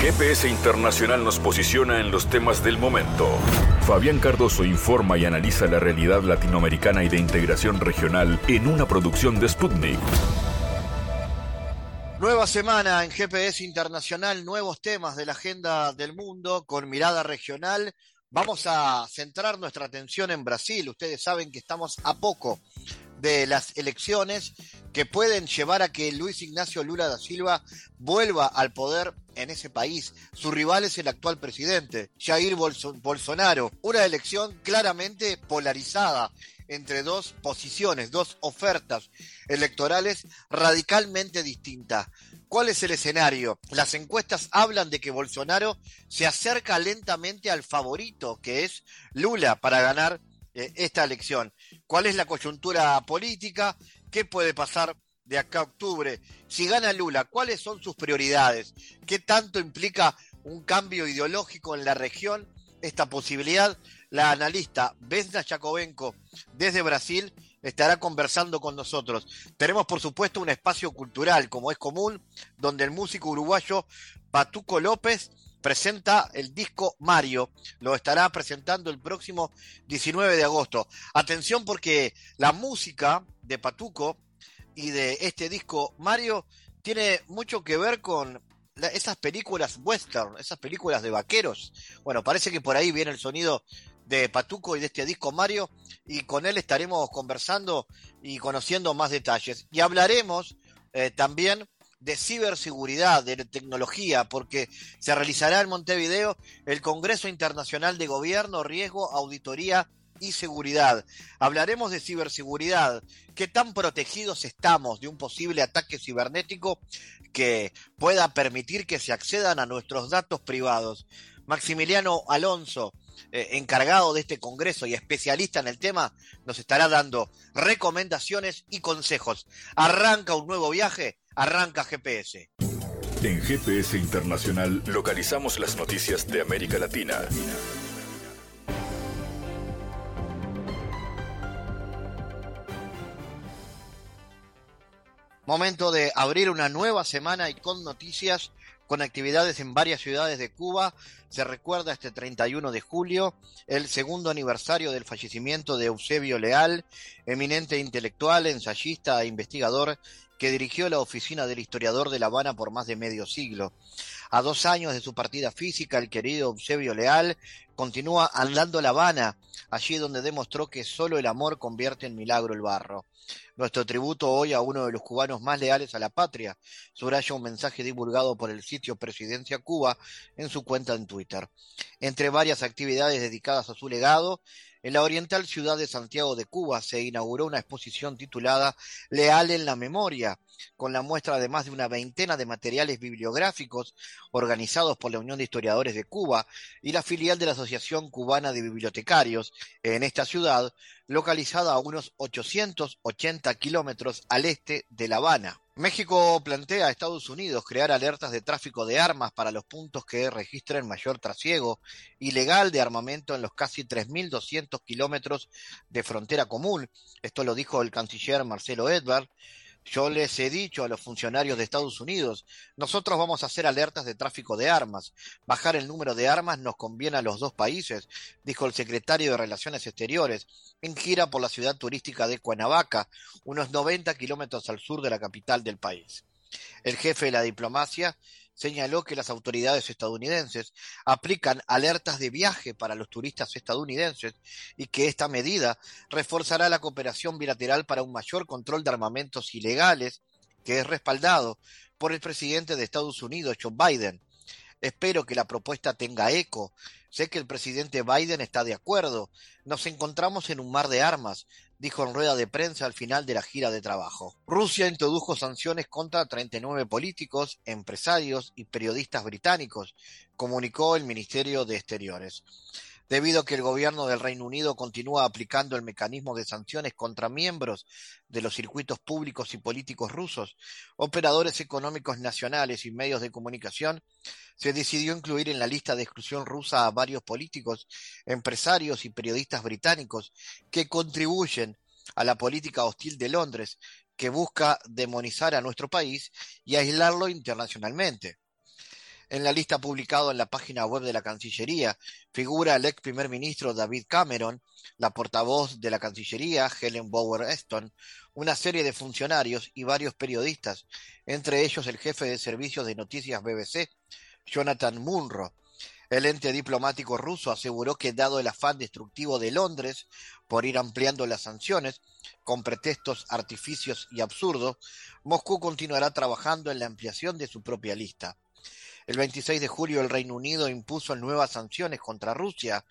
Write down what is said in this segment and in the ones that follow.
GPS Internacional nos posiciona en los temas del momento. Fabián Cardoso informa y analiza la realidad latinoamericana y de integración regional en una producción de Sputnik. Nueva semana en GPS Internacional, nuevos temas de la agenda del mundo con mirada regional. Vamos a centrar nuestra atención en Brasil. Ustedes saben que estamos a poco de las elecciones que pueden llevar a que Luis Ignacio Lula da Silva vuelva al poder en ese país. Su rival es el actual presidente, Jair Bolsonaro. Una elección claramente polarizada entre dos posiciones, dos ofertas electorales radicalmente distintas. ¿Cuál es el escenario? Las encuestas hablan de que Bolsonaro se acerca lentamente al favorito, que es Lula, para ganar eh, esta elección. ¿Cuál es la coyuntura política? ¿Qué puede pasar de acá a octubre? Si gana Lula, ¿cuáles son sus prioridades? ¿Qué tanto implica un cambio ideológico en la región? Esta posibilidad, la analista Vesna Jacobenko desde Brasil estará conversando con nosotros. Tenemos, por supuesto, un espacio cultural, como es común, donde el músico uruguayo Patuco López presenta el disco Mario. Lo estará presentando el próximo 19 de agosto. Atención porque la música de Patuco y de este disco Mario tiene mucho que ver con esas películas western, esas películas de vaqueros. Bueno, parece que por ahí viene el sonido de Patuco y de este disco Mario y con él estaremos conversando y conociendo más detalles. Y hablaremos eh, también de ciberseguridad, de tecnología, porque se realizará en Montevideo el Congreso Internacional de Gobierno, Riesgo, Auditoría y Seguridad. Hablaremos de ciberseguridad, qué tan protegidos estamos de un posible ataque cibernético que pueda permitir que se accedan a nuestros datos privados. Maximiliano Alonso, eh, encargado de este congreso y especialista en el tema, nos estará dando recomendaciones y consejos. Arranca un nuevo viaje Arranca GPS. En GPS Internacional localizamos las noticias de América Latina. Momento de abrir una nueva semana y con noticias, con actividades en varias ciudades de Cuba. Se recuerda este 31 de julio el segundo aniversario del fallecimiento de Eusebio Leal, eminente intelectual, ensayista e investigador que dirigió la oficina del historiador de La Habana por más de medio siglo. A dos años de su partida física, el querido Eusebio Leal continúa andando La Habana, allí donde demostró que solo el amor convierte en milagro el barro. Nuestro tributo hoy a uno de los cubanos más leales a la patria, subraya un mensaje divulgado por el sitio Presidencia Cuba en su cuenta en Twitter. Entre varias actividades dedicadas a su legado, en la oriental ciudad de Santiago de Cuba se inauguró una exposición titulada Leal en la Memoria, con la muestra de más de una veintena de materiales bibliográficos organizados por la Unión de Historiadores de Cuba y la filial de la Asociación Cubana de Bibliotecarios en esta ciudad, localizada a unos 880 kilómetros al este de La Habana. México plantea a Estados Unidos crear alertas de tráfico de armas para los puntos que registren mayor trasiego ilegal de armamento en los casi 3.200 kilómetros de frontera común. Esto lo dijo el canciller Marcelo Edward yo les he dicho a los funcionarios de Estados Unidos, nosotros vamos a hacer alertas de tráfico de armas. Bajar el número de armas nos conviene a los dos países, dijo el secretario de Relaciones Exteriores, en gira por la ciudad turística de Cuernavaca, unos 90 kilómetros al sur de la capital del país. El jefe de la diplomacia señaló que las autoridades estadounidenses aplican alertas de viaje para los turistas estadounidenses y que esta medida reforzará la cooperación bilateral para un mayor control de armamentos ilegales, que es respaldado por el presidente de Estados Unidos, Joe Biden. Espero que la propuesta tenga eco. Sé que el presidente Biden está de acuerdo. Nos encontramos en un mar de armas dijo en rueda de prensa al final de la gira de trabajo. Rusia introdujo sanciones contra 39 políticos, empresarios y periodistas británicos, comunicó el Ministerio de Exteriores debido a que el gobierno del Reino Unido continúa aplicando el mecanismo de sanciones contra miembros de los circuitos públicos y políticos rusos, operadores económicos nacionales y medios de comunicación, se decidió incluir en la lista de exclusión rusa a varios políticos, empresarios y periodistas británicos que contribuyen a la política hostil de Londres, que busca demonizar a nuestro país y aislarlo internacionalmente. En la lista publicada en la página web de la Cancillería figura el ex primer ministro David Cameron, la portavoz de la Cancillería Helen Bower Eston, una serie de funcionarios y varios periodistas, entre ellos el jefe de servicios de noticias BBC, Jonathan Munro. El ente diplomático ruso aseguró que dado el afán destructivo de Londres por ir ampliando las sanciones, con pretextos artificios y absurdos, Moscú continuará trabajando en la ampliación de su propia lista. El 26 de julio el Reino Unido impuso nuevas sanciones contra Rusia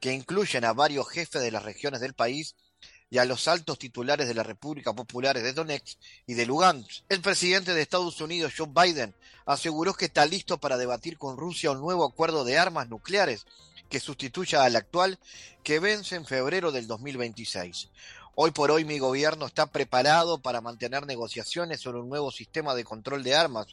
que incluyen a varios jefes de las regiones del país y a los altos titulares de la República Popular de Donetsk y de Lugansk. El presidente de Estados Unidos, Joe Biden, aseguró que está listo para debatir con Rusia un nuevo acuerdo de armas nucleares que sustituya al actual que vence en febrero del 2026. Hoy por hoy mi gobierno está preparado para mantener negociaciones sobre un nuevo sistema de control de armas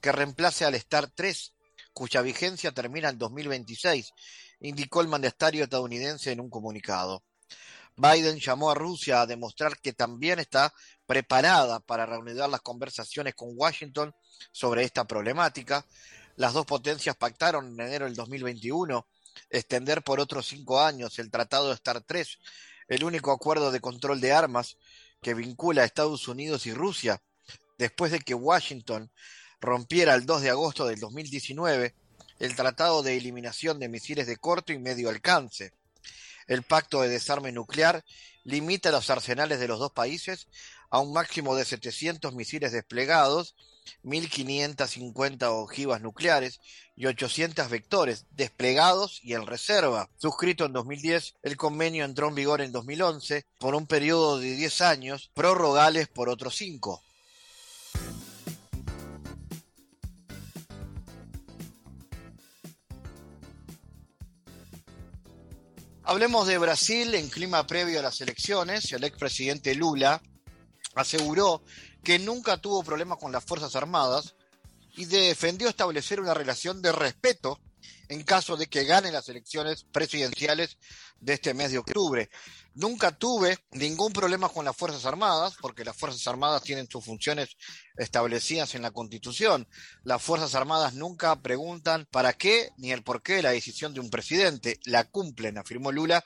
que reemplace al STAR 3, cuya vigencia termina en 2026, indicó el mandatario estadounidense en un comunicado. Biden llamó a Rusia a demostrar que también está preparada para reanudar las conversaciones con Washington sobre esta problemática. Las dos potencias pactaron en enero del 2021 extender por otros cinco años el Tratado de STAR 3 el único acuerdo de control de armas que vincula a Estados Unidos y Rusia, después de que Washington rompiera el 2 de agosto del 2019 el Tratado de Eliminación de Misiles de Corto y Medio Alcance. El Pacto de Desarme Nuclear limita los arsenales de los dos países a un máximo de 700 misiles desplegados 1.550 ojivas nucleares y 800 vectores desplegados y en reserva. Suscrito en 2010, el convenio entró en vigor en 2011 por un periodo de 10 años, prorrogales por otros 5. Hablemos de Brasil en clima previo a las elecciones. El expresidente Lula aseguró que nunca tuvo problemas con las Fuerzas Armadas y defendió establecer una relación de respeto en caso de que gane las elecciones presidenciales de este mes de octubre. Nunca tuve ningún problema con las Fuerzas Armadas, porque las Fuerzas Armadas tienen sus funciones establecidas en la Constitución. Las Fuerzas Armadas nunca preguntan para qué ni el por qué la decisión de un presidente. La cumplen, afirmó Lula,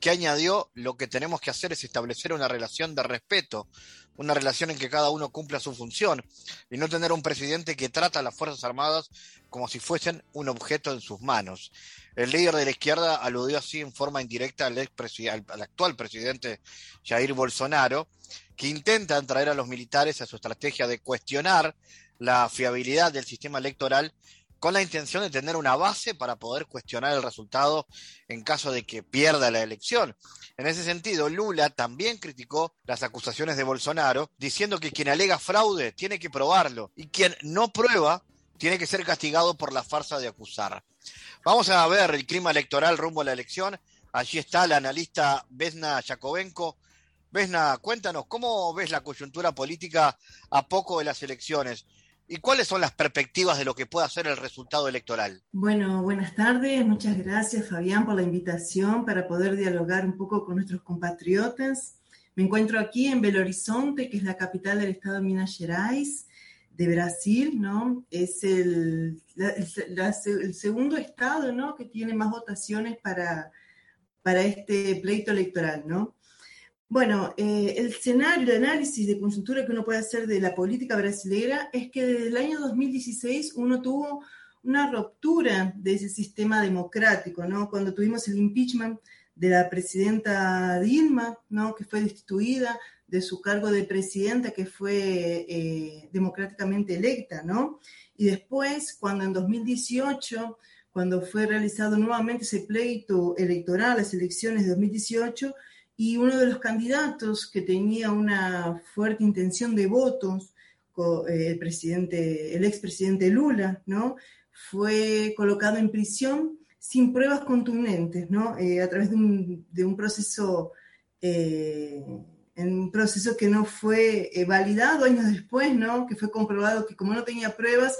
que añadió lo que tenemos que hacer es establecer una relación de respeto una relación en que cada uno cumpla su función y no tener un presidente que trata a las Fuerzas Armadas como si fuesen un objeto en sus manos. El líder de la izquierda aludió así en forma indirecta al, al actual presidente Jair Bolsonaro, que intenta traer a los militares a su estrategia de cuestionar la fiabilidad del sistema electoral con la intención de tener una base para poder cuestionar el resultado en caso de que pierda la elección. En ese sentido, Lula también criticó las acusaciones de Bolsonaro, diciendo que quien alega fraude tiene que probarlo y quien no prueba tiene que ser castigado por la farsa de acusar. Vamos a ver el clima electoral rumbo a la elección. Allí está la analista Vesna Yakovenko. Vesna, cuéntanos, ¿cómo ves la coyuntura política a poco de las elecciones? ¿Y cuáles son las perspectivas de lo que pueda ser el resultado electoral? Bueno, buenas tardes. Muchas gracias, Fabián, por la invitación para poder dialogar un poco con nuestros compatriotas. Me encuentro aquí en Belo Horizonte, que es la capital del estado Minas Gerais, de Brasil, ¿no? Es el, el segundo estado, ¿no? Que tiene más votaciones para, para este pleito electoral, ¿no? Bueno, eh, el escenario, de análisis de conjuntura que uno puede hacer de la política brasileña es que desde el año 2016 uno tuvo una ruptura de ese sistema democrático, ¿no? Cuando tuvimos el impeachment de la presidenta Dilma, ¿no? Que fue destituida de su cargo de presidenta, que fue eh, democráticamente electa, ¿no? Y después, cuando en 2018, cuando fue realizado nuevamente ese pleito electoral, las elecciones de 2018, y uno de los candidatos que tenía una fuerte intención de votos, eh, el presidente, el expresidente Lula, ¿no? Fue colocado en prisión sin pruebas contundentes, ¿no? Eh, a través de un, proceso, eh, en un proceso que no fue validado años después, ¿no? Que fue comprobado que como no tenía pruebas,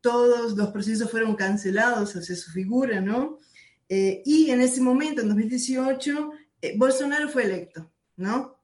todos los procesos fueron cancelados hacia su figura, ¿no? y en ese momento, en 2018, eh, Bolsonaro fue electo, ¿no?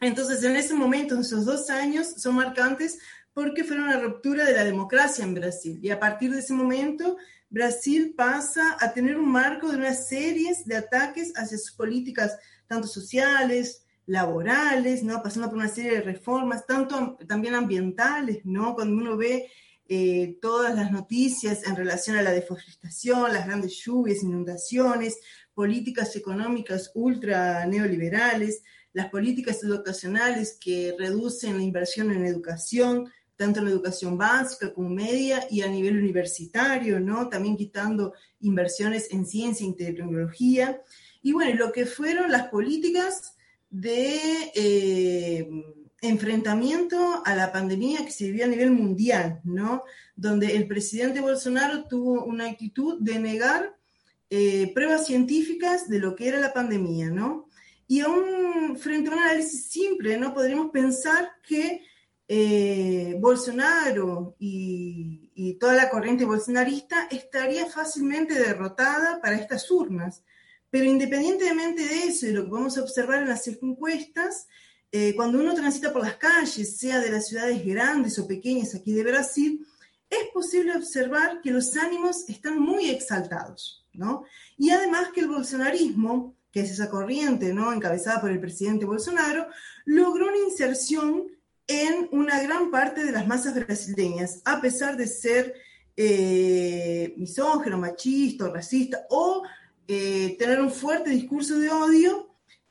Entonces, en ese momento, esos dos años son marcantes porque fue una ruptura de la democracia en Brasil. Y a partir de ese momento, Brasil pasa a tener un marco de una serie de ataques hacia sus políticas, tanto sociales, laborales, ¿no? pasando por una serie de reformas, tanto también ambientales, ¿no? cuando uno ve eh, todas las noticias en relación a la deforestación, las grandes lluvias, inundaciones, políticas económicas ultra neoliberales, las políticas educacionales que reducen la inversión en educación, tanto en la educación básica como media y a nivel universitario, ¿no? También quitando inversiones en ciencia y tecnología. Y bueno, lo que fueron las políticas de eh, enfrentamiento a la pandemia que se vivió a nivel mundial, ¿no? Donde el presidente Bolsonaro tuvo una actitud de negar eh, pruebas científicas de lo que era la pandemia, ¿no? Y aún frente a un análisis simple, ¿no? Podríamos pensar que eh, Bolsonaro y, y, toda la corriente bolsonarista estaría fácilmente derrotada para estas urnas. Pero independientemente de eso y lo que podemos observar en las encuestas, eh, cuando uno transita por las calles, sea de las ciudades grandes o pequeñas aquí de Brasil, es posible observar que los ánimos están muy exaltados, ¿no? Y además que el bolsonarismo, que es esa corriente, ¿no? Encabezada por el presidente Bolsonaro, logró una inserción en una gran parte de las masas brasileñas, a pesar de ser eh, misógeno, machista, racista o eh, tener un fuerte discurso de odio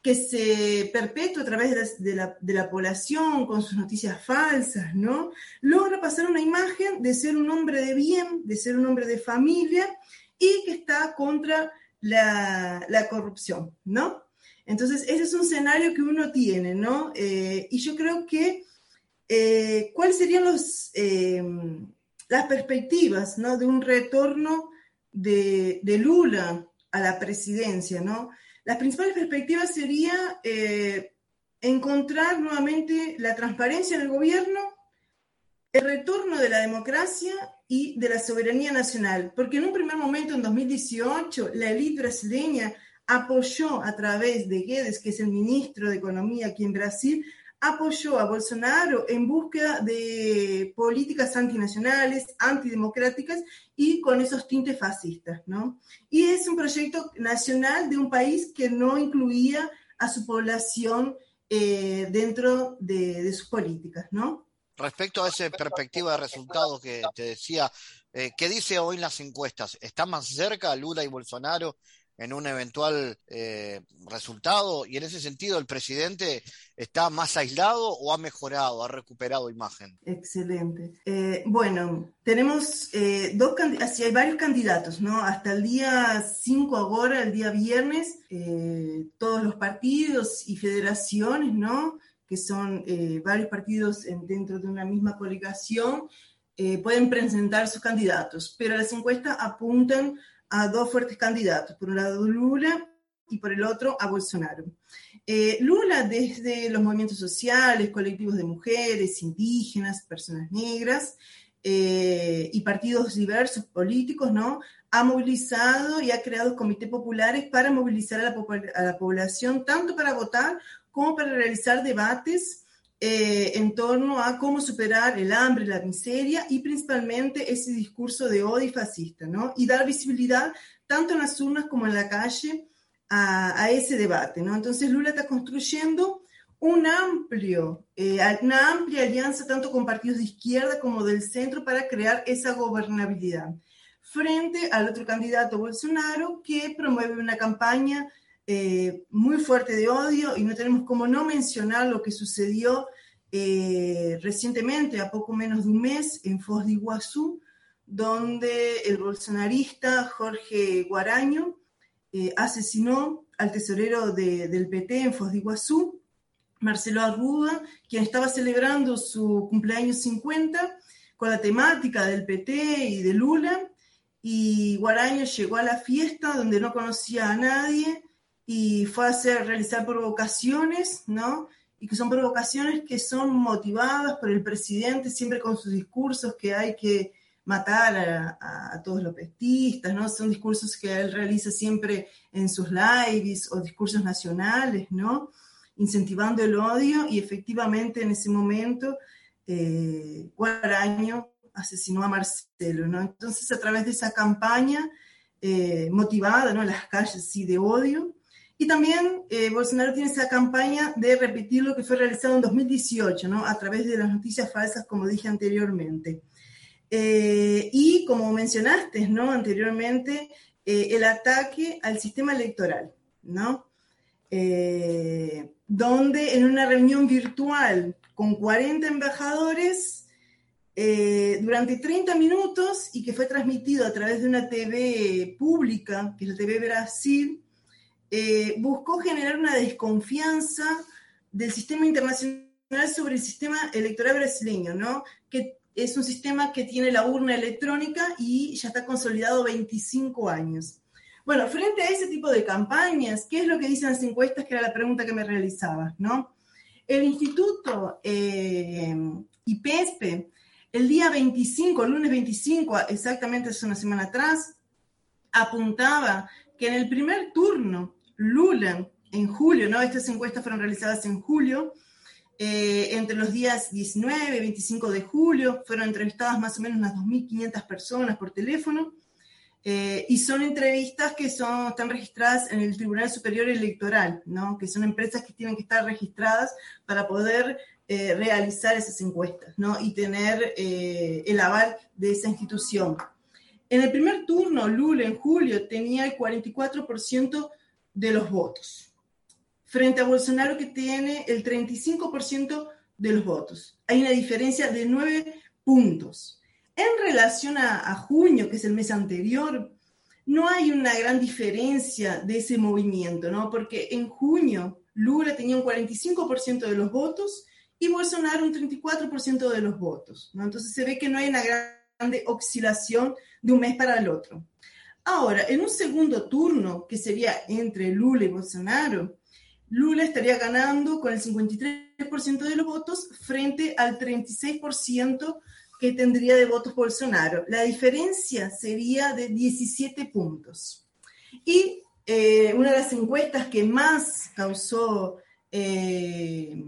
que se perpetúa a través de la, población con sus noticias falsas, ¿no? Logra pasar una imagen de ser un hombre de bien, de ser un hombre de familia y que está contra la, corrupción, ¿no? Entonces, ese es un escenario que uno tiene, ¿no? Eh, y yo creo que, eh, ¿cuáles serían los, eh, las perspectivas, ¿no? De un retorno de, de Lula a la presidencia, ¿no? Las principales perspectivas sería eh, encontrar nuevamente la transparencia en el gobierno, el retorno de la democracia y de la soberanía nacional, porque en un primer momento, en 2018, la élite brasileña apoyó a través de Guedes, que es el ministro de Economía aquí en Brasil, apoyó a Bolsonaro en búsqueda de políticas antinacionales, antidemocráticas y con esos tintes fascistas, ¿no? Y es un proyecto nacional de un país que no incluía a su población eh, dentro de, sus políticas, ¿no? Respecto a esa perspectiva de resultados que te decía, eh, ¿qué dice hoy las encuestas? ¿Está más cerca Lula y Bolsonaro en un eventual eh, resultado? Y en ese sentido, ¿el presidente está más aislado o ha mejorado, ha recuperado imagen? Excelente. Eh, bueno, tenemos eh, dos candidatos, hay varios candidatos, ¿no? Hasta el día 5 ahora, el día viernes, todos los partidos y federaciones, ¿no? Que son varios partidos dentro de una misma coligación, pueden presentar sus candidatos, pero las encuestas apuntan a dos fuertes candidatos, por un lado Lula y por el otro a Bolsonaro. Eh, Lula desde los movimientos sociales, colectivos de mujeres, indígenas, personas negras eh, y partidos diversos políticos, ¿no? Ha movilizado y ha creado comités populares para movilizar a la, a la población, tanto para votar como para realizar debates eh, en torno a cómo superar el hambre, la miseria y principalmente ese discurso de odio fascista, ¿no? Y dar visibilidad tanto en las urnas como en la calle a, ese debate, ¿no? Entonces Lula está construyendo eh, una amplia alianza tanto con partidos de izquierda como del centro para crear esa gobernabilidad frente al otro candidato Bolsonaro que promueve una campaña eh, muy fuerte de odio y no tenemos como no mencionar lo que sucedió eh, recientemente, a poco menos de un mes, en Foz de Iguazú, donde el bolsonarista Jorge Guaraño eh, asesinó al tesorero del PT en Foz de Iguazú, Marcelo Arruda, quien estaba celebrando su cumpleaños 50 con la temática del PT y de Lula, y Guaraño llegó a la fiesta donde no conocía a nadie, y fue a hacer, realizar provocaciones, ¿no? Y que son provocaciones que son motivadas por el presidente, siempre con sus discursos que hay que matar a, todos los pestistas, ¿no? Son discursos que él realiza siempre en sus lives o discursos nacionales, ¿no? Incentivando el odio y efectivamente en ese momento eh, Guaraño asesinó a Marcelo, ¿no? Entonces, a través de esa campaña eh, motivada, ¿no? Las calles, sí, de odio. Y también eh, Bolsonaro tiene esa campaña de repetir lo que fue realizado en 2018, ¿no? A través de las noticias falsas, como dije anteriormente. Eh, y como mencionaste, ¿no? Anteriormente, el ataque al sistema electoral, ¿no? donde en una reunión virtual con 40 embajadores eh, durante 30 minutos y que fue transmitido a través de una TV pública, que es la TV Brasil, eh, buscó generar una desconfianza del sistema internacional sobre el sistema electoral brasileño, ¿no? que es un sistema que tiene la urna electrónica y ya está consolidado 25 años. Bueno, frente a ese tipo de campañas, ¿qué es lo que dicen las encuestas? Que era la pregunta que me realizabas, ¿no? El Instituto eh, IPESPE el día 25, el lunes 25, exactamente hace una semana atrás, apuntaba que en el primer turno, Lula, en julio, ¿no? Estas encuestas fueron realizadas en julio, eh, entre los días 19 y 25 de julio, fueron entrevistadas más o menos unas 2.500 personas por teléfono, eh, y son entrevistas que son, están registradas en el Tribunal Superior Electoral, ¿no? que son empresas que tienen que estar registradas para poder eh, realizar esas encuestas ¿no? y tener eh, el aval de esa institución. En el primer turno, Lula en julio tenía el 44% de los votos, frente a Bolsonaro que tiene el 35% de los votos. Hay una diferencia de 9 puntos. En relación a, a junio, que es el mes anterior, no hay una gran diferencia de ese movimiento, ¿no? Porque en junio Lula tenía un 45% de los votos y Bolsonaro un 34% de los votos. ¿no? Entonces se ve que no hay una grande oscilación de un mes para el otro. Ahora, en un segundo turno, que sería entre Lula y Bolsonaro, Lula estaría ganando con el 53% de los votos frente al 36% que tendría de votos Bolsonaro. La diferencia sería de 17 puntos. Y eh, una de las encuestas que más causó eh,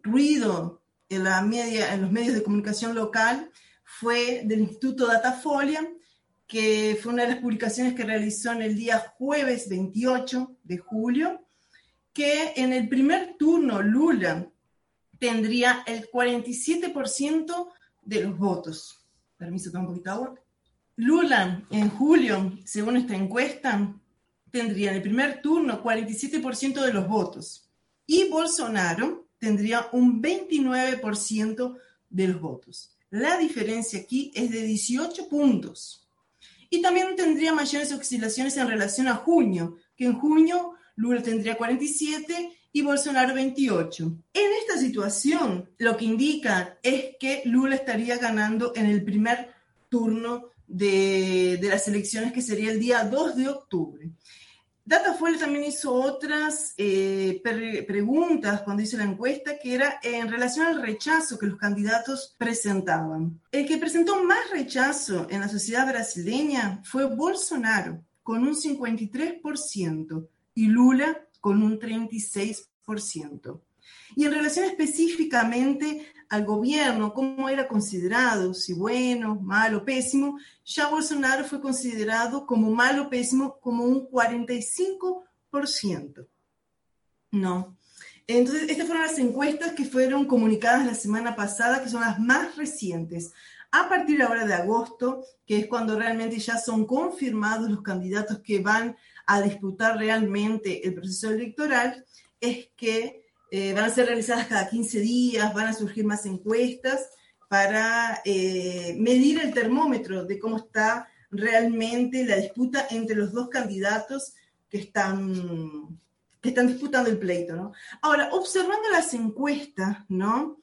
ruido en, la media, en los medios de comunicación local fue del Instituto Datafolia, que fue una de las publicaciones que realizó en el día jueves 28 de julio, que en el primer turno Lula tendría el 47% de los votos. Permiso, un poquito agua. Lula en julio, según esta encuesta, tendría en el primer turno 47% de los votos. Y Bolsonaro tendría un 29% de los votos. La diferencia aquí es de 18 puntos. Y también tendría mayores oscilaciones en relación a junio, que en junio Lula tendría 47 y Bolsonaro 28. En esta situación, lo que indica es que Lula estaría ganando en el primer turno de, de las elecciones, que sería el día 2 de octubre. Datafuel también hizo otras eh, preguntas cuando hizo la encuesta, que era en relación al rechazo que los candidatos presentaban. El que presentó más rechazo en la sociedad brasileña fue Bolsonaro, con un 53%, y Lula con un 36%. Y en relación específicamente al gobierno, cómo era considerado, si bueno, malo, pésimo, ya Bolsonaro fue considerado como malo, pésimo, como un 45%. No. Entonces, estas fueron las encuestas que fueron comunicadas la semana pasada, que son las más recientes. A partir ahora de agosto, que es cuando realmente ya son confirmados los candidatos que van a disputar realmente el proceso electoral, es que eh, van a ser realizadas cada 15 días, van a surgir más encuestas para eh, medir el termómetro de cómo está realmente la disputa entre los dos candidatos que están, que están disputando el pleito. Ahora, observando las encuestas, ¿no?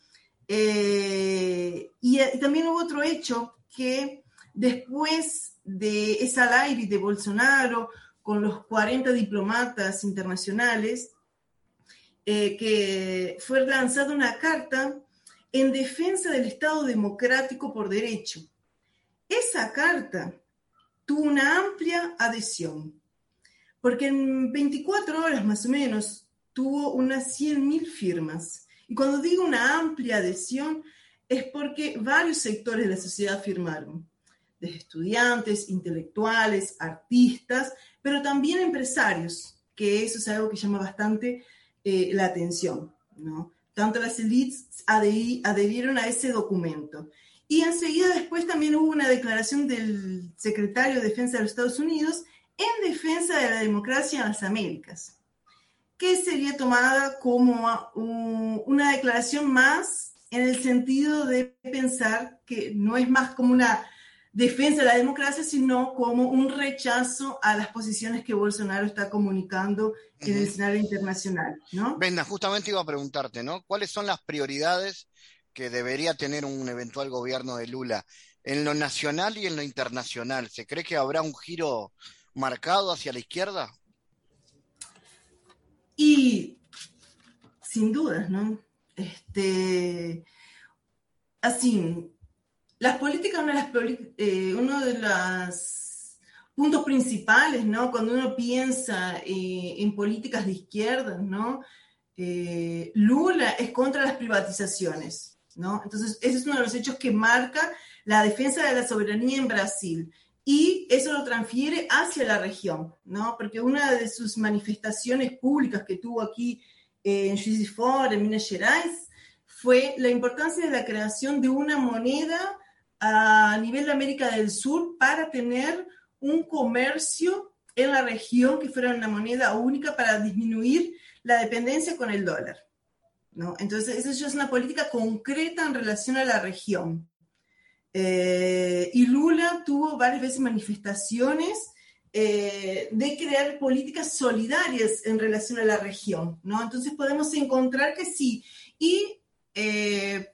Eh, y, también hubo otro hecho que después de esa live de Bolsonaro con los 40 diplomatas internacionales, eh, que fue lanzada una carta en defensa del Estado democrático por derecho. Esa carta tuvo una amplia adhesión, porque en 24 horas más o menos tuvo unas 100.000 firmas. Y cuando digo una amplia adhesión, es porque varios sectores de la sociedad firmaron, desde estudiantes, intelectuales, artistas, pero también empresarios, que eso es algo que llama bastante eh, la atención, ¿no? Tanto las élites adherieron a ese documento. Y enseguida después también hubo una declaración del secretario de Defensa de los Estados Unidos en defensa de la democracia en las Américas, que sería tomada como una declaración más en el sentido de pensar que no es más como una defensa de la democracia, sino como un rechazo a las posiciones que Bolsonaro está comunicando en el escenario internacional, ¿no? Venga, justamente iba a preguntarte, ¿no? ¿Cuáles son las prioridades que debería tener un eventual gobierno de Lula en lo nacional y en lo internacional? ¿Se cree que habrá un giro marcado hacia la izquierda? Y sin dudas, ¿no? Este, así, las políticas, una de las, eh, uno de los puntos principales, ¿no? Cuando uno piensa eh, en políticas de izquierda, ¿no? Eh, Lula es contra las privatizaciones, ¿no? Entonces, ese es uno de los hechos que marca la defensa de la soberanía en Brasil y eso lo transfiere hacia la región, ¿no? Porque una de sus manifestaciones públicas que tuvo aquí en Juiz de Fora, en Minas Gerais, fue la importancia de la creación de una moneda a nivel de América del Sur para tener un comercio en la región que fuera una moneda única para disminuir la dependencia con el dólar. ¿no? Entonces, eso ya es una política concreta en relación a la región. Eh, y Lula tuvo varias veces manifestaciones eh, de crear políticas solidarias en relación a la región, ¿no? Entonces podemos encontrar que sí. Y eh,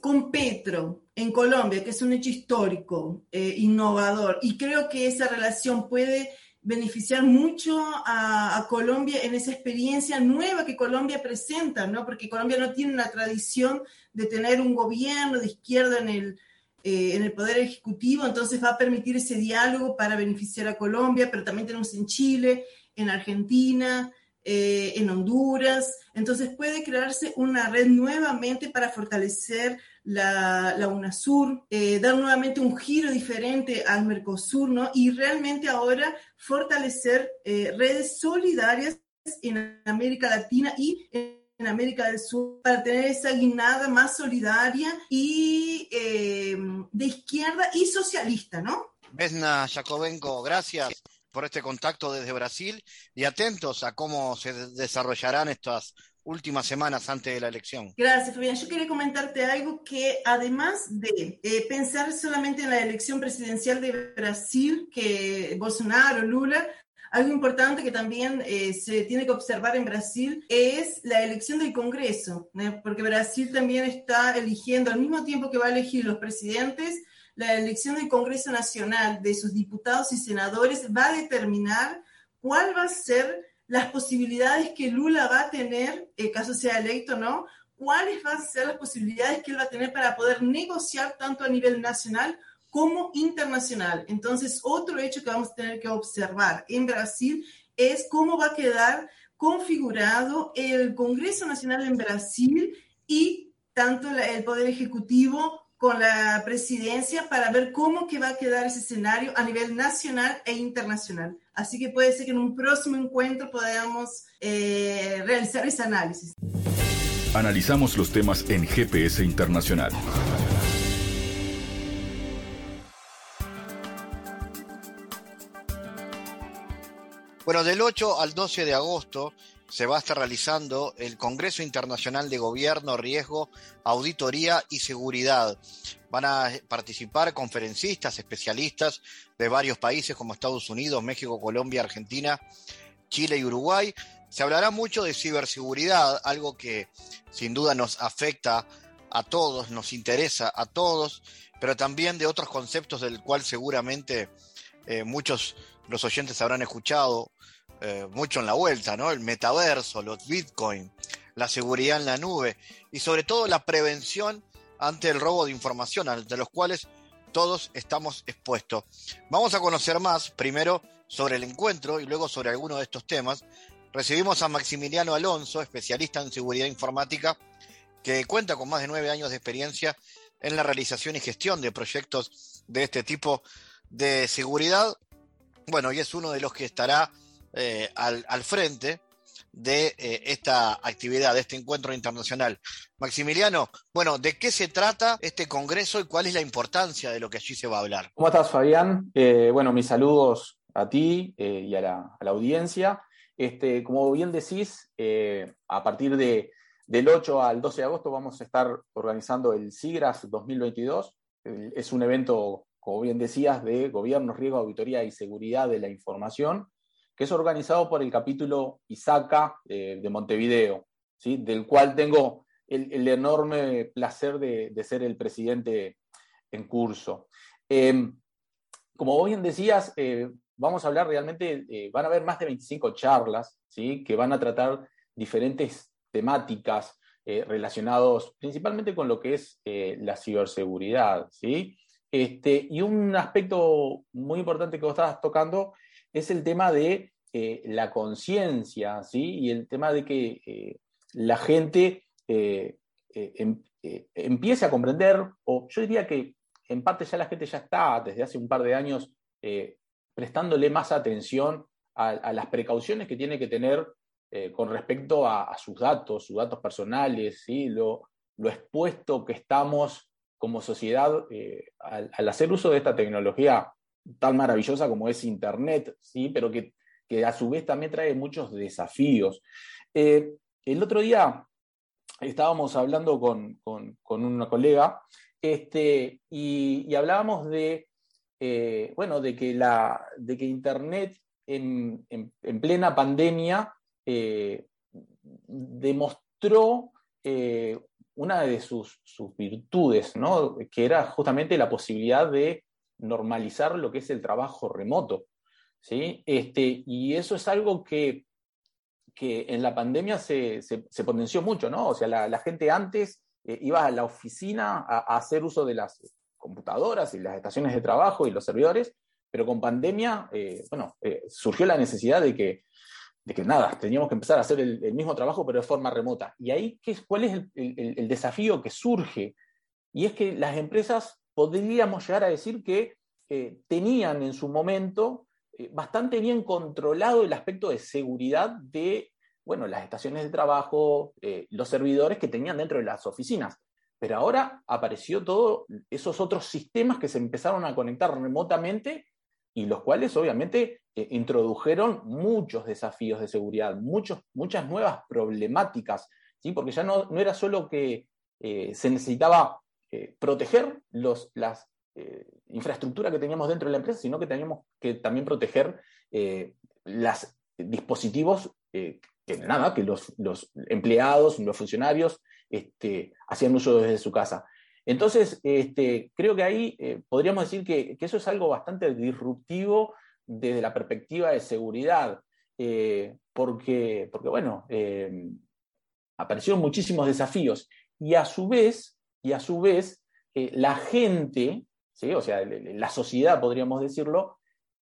con Petro en Colombia, que es un hecho histórico, innovador, y creo que esa relación puede beneficiar mucho a, a, Colombia en esa experiencia nueva que Colombia presenta, ¿no? Porque Colombia no tiene una tradición de tener un gobierno de izquierda en el, eh, en el Poder Ejecutivo, entonces va a permitir ese diálogo para beneficiar a Colombia, pero también tenemos en Chile, en Argentina, eh, en Honduras, entonces puede crearse una red nuevamente para fortalecer la, la UNASUR, eh, dar nuevamente un giro diferente al Mercosur, ¿no? Y realmente ahora fortalecer redes solidarias en América Latina y en América del Sur para tener esa guinada más solidaria y eh, de izquierda y socialista, ¿no? Vesna Jacobenco, gracias por este contacto desde Brasil y atentos a cómo se desarrollarán estas últimas semanas antes de la elección. Gracias, Fabián. Yo quería comentarte algo que además de eh, pensar solamente en la elección presidencial de Brasil, que Bolsonaro, Lula, algo importante que también eh, se tiene que observar en Brasil es la elección del Congreso, porque Brasil también está eligiendo, al mismo tiempo que va a elegir los presidentes, la elección del Congreso Nacional de sus diputados y senadores va a determinar cuál va a ser las posibilidades que Lula va a tener, en caso sea electo, ¿no? ¿Cuáles van a ser las posibilidades que él va a tener para poder negociar tanto a nivel nacional como internacional. Entonces, otro hecho que vamos a tener que observar en Brasil es cómo va a quedar configurado el Congreso Nacional en Brasil y tanto el Poder Ejecutivo con la presidencia para ver cómo que va a quedar ese escenario a nivel nacional e internacional. Así que puede ser que en un próximo encuentro podamos eh, realizar ese análisis. Analizamos los temas en GPS Internacional. Bueno, del 8 al 12 de agosto se va a estar realizando el Congreso Internacional de Gobierno, Riesgo, Auditoría y Seguridad. Van a participar conferencistas, especialistas de varios países como Estados Unidos, México, Colombia, Argentina, Chile y Uruguay. Se hablará mucho de ciberseguridad, algo que sin duda nos afecta a todos, nos interesa a todos, pero también de otros conceptos del cual seguramente eh, muchos los oyentes habrán escuchado eh, mucho en la vuelta, ¿no? El metaverso, los bitcoin, la seguridad en la nube y sobre todo la prevención ante el robo de información, ante los cuales todos estamos expuestos. Vamos a conocer más, primero sobre el encuentro y luego sobre algunos de estos temas. Recibimos a Maximiliano Alonso, especialista en seguridad informática que cuenta con más de nueve años de experiencia en la realización y gestión de proyectos de este tipo de seguridad. Bueno, y es uno de los que estará eh, al, al, frente de eh, esta actividad, de este encuentro internacional. Maximiliano, bueno, ¿de qué se trata este congreso y cuál es la importancia de lo que allí se va a hablar? ¿Cómo estás, Fabián? Eh, bueno, mis saludos a ti y a la, a la, audiencia. Este, como bien decís, a partir de del 8 al 12 de agosto vamos a estar organizando el SIGRAS 2022. Es un evento, como bien decías, de gobierno, riesgo, auditoría y seguridad de la información, que es organizado por el capítulo ISACA eh, de Montevideo, ¿sí? del cual tengo el, enorme placer de, ser el presidente en curso. Em, como vos bien decías, eh, vamos a hablar realmente, eh, van a haber más de 25 charlas, ¿sí? que van a tratar diferentes temáticas eh, relacionados principalmente con lo que es eh, la ciberseguridad, ¿sí? Este, y un aspecto muy importante que vos estabas tocando es el tema de eh, la conciencia, ¿sí? Y el tema de que la gente em, empiece a comprender, o yo diría que en parte ya la gente ya está desde hace un par de años prestándole más atención a, las precauciones que tiene que tener eh, con respecto a, sus datos, sus datos personales, ¿sí? lo, expuesto que estamos como sociedad eh, al, hacer uso de esta tecnología tan maravillosa como es Internet, ¿sí? pero que, que a su vez también trae muchos desafíos. Eh, el otro día estábamos hablando con, con, una colega este, y, hablábamos de, bueno, de que, la, de que Internet en, en, en plena pandemia eh, demostró eh, una de sus, virtudes, ¿no? que era justamente la posibilidad de normalizar lo que es el trabajo remoto. ¿sí? Este, y eso es algo que, que en la pandemia se, se, potenció mucho, ¿no? O sea, la, gente antes eh, iba a la oficina a, hacer uso de las computadoras y las estaciones de trabajo y los servidores, pero con pandemia, bueno, surgió la necesidad de que de que nada, teníamos que empezar a hacer el, mismo trabajo, pero de forma remota. Y ahí, ¿qué, ¿cuál es el, desafío que surge? Y es que las empresas podríamos llegar a decir que eh, tenían en su momento eh, bastante bien controlado el aspecto de seguridad de bueno, las estaciones de trabajo, eh, los servidores que tenían dentro de las oficinas. Pero ahora apareció todos esos otros sistemas que se empezaron a conectar remotamente y los cuales obviamente introdujeron muchos desafíos de seguridad, muchos, muchas nuevas problemáticas, ¿sí? porque ya no, no era solo que se necesitaba eh, proteger los, las infraestructuras que teníamos dentro de la empresa, sino que teníamos que también proteger los dispositivos que nada, que los, los, empleados, los funcionarios este, hacían uso desde su casa. Entonces, este, creo que ahí eh, podríamos decir que, eso es algo bastante disruptivo desde la perspectiva de seguridad, eh, porque, porque, bueno, eh, aparecieron muchísimos desafíos y a su vez, y a su vez, la gente, ¿sí? o sea, la sociedad, podríamos decirlo,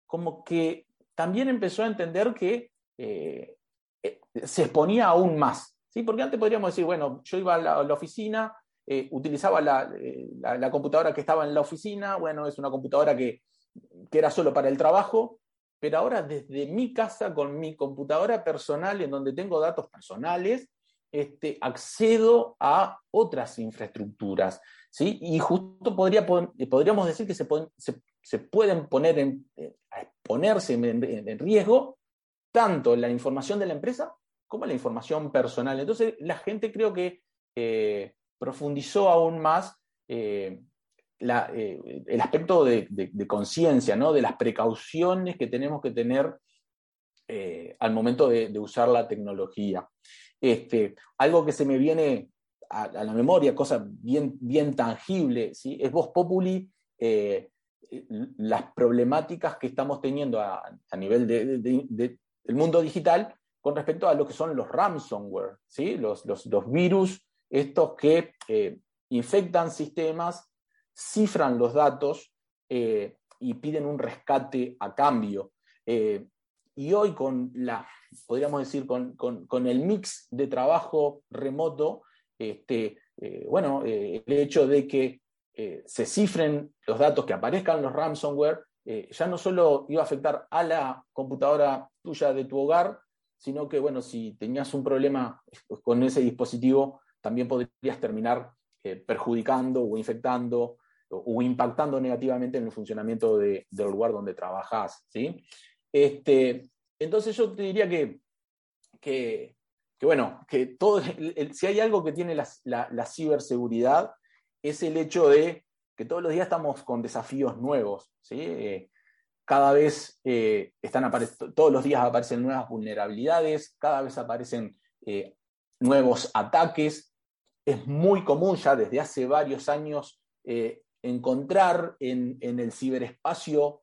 como que también empezó a entender que se exponía aún más, ¿sí? porque antes podríamos decir, bueno, yo iba a la oficina, eh, utilizaba eh, la, computadora que estaba en la oficina, bueno, es una computadora que, era solo para el trabajo, pero ahora desde mi casa con mi computadora personal en donde tengo datos personales, este, accedo a otras infraestructuras. ¿sí? Y justo podría, podríamos decir que se, se, pueden poner en, eh, ponerse en, riesgo tanto la información de la empresa como la información personal. Entonces, la gente creo que profundizó aún más eh, eh, el aspecto de, conciencia, ¿no? de las precauciones que tenemos que tener eh, al momento de, usar la tecnología. Este, algo que se me viene a, la memoria, cosa bien, bien tangible, es Voz Populi, las problemáticas que estamos teniendo a, nivel del mundo digital con respecto a lo que son los ransomware, los, los, los virus estos que eh, infectan sistemas, cifran los datos eh, y piden un rescate a cambio. Eh, y hoy con la, podríamos decir, con, el mix de trabajo remoto, este, bueno, el hecho de que se cifren los datos que aparezcan los ransomware, ya no solo iba a afectar a la computadora tuya de tu hogar, sino que, bueno, si tenías un problema con ese dispositivo, también podrías terminar perjudicando o infectando o, impactando negativamente en el funcionamiento del lugar donde trabajas. ¿sí? Este, entonces yo te diría que, bueno, que todo, si hay algo que tiene la, ciberseguridad es el hecho de que todos los días estamos con desafíos nuevos. ¿sí? Eh, cada vez eh, están todos los días aparecen nuevas vulnerabilidades, cada vez aparecen eh, nuevos ataques. Es muy común ya desde hace varios años encontrar en, el ciberespacio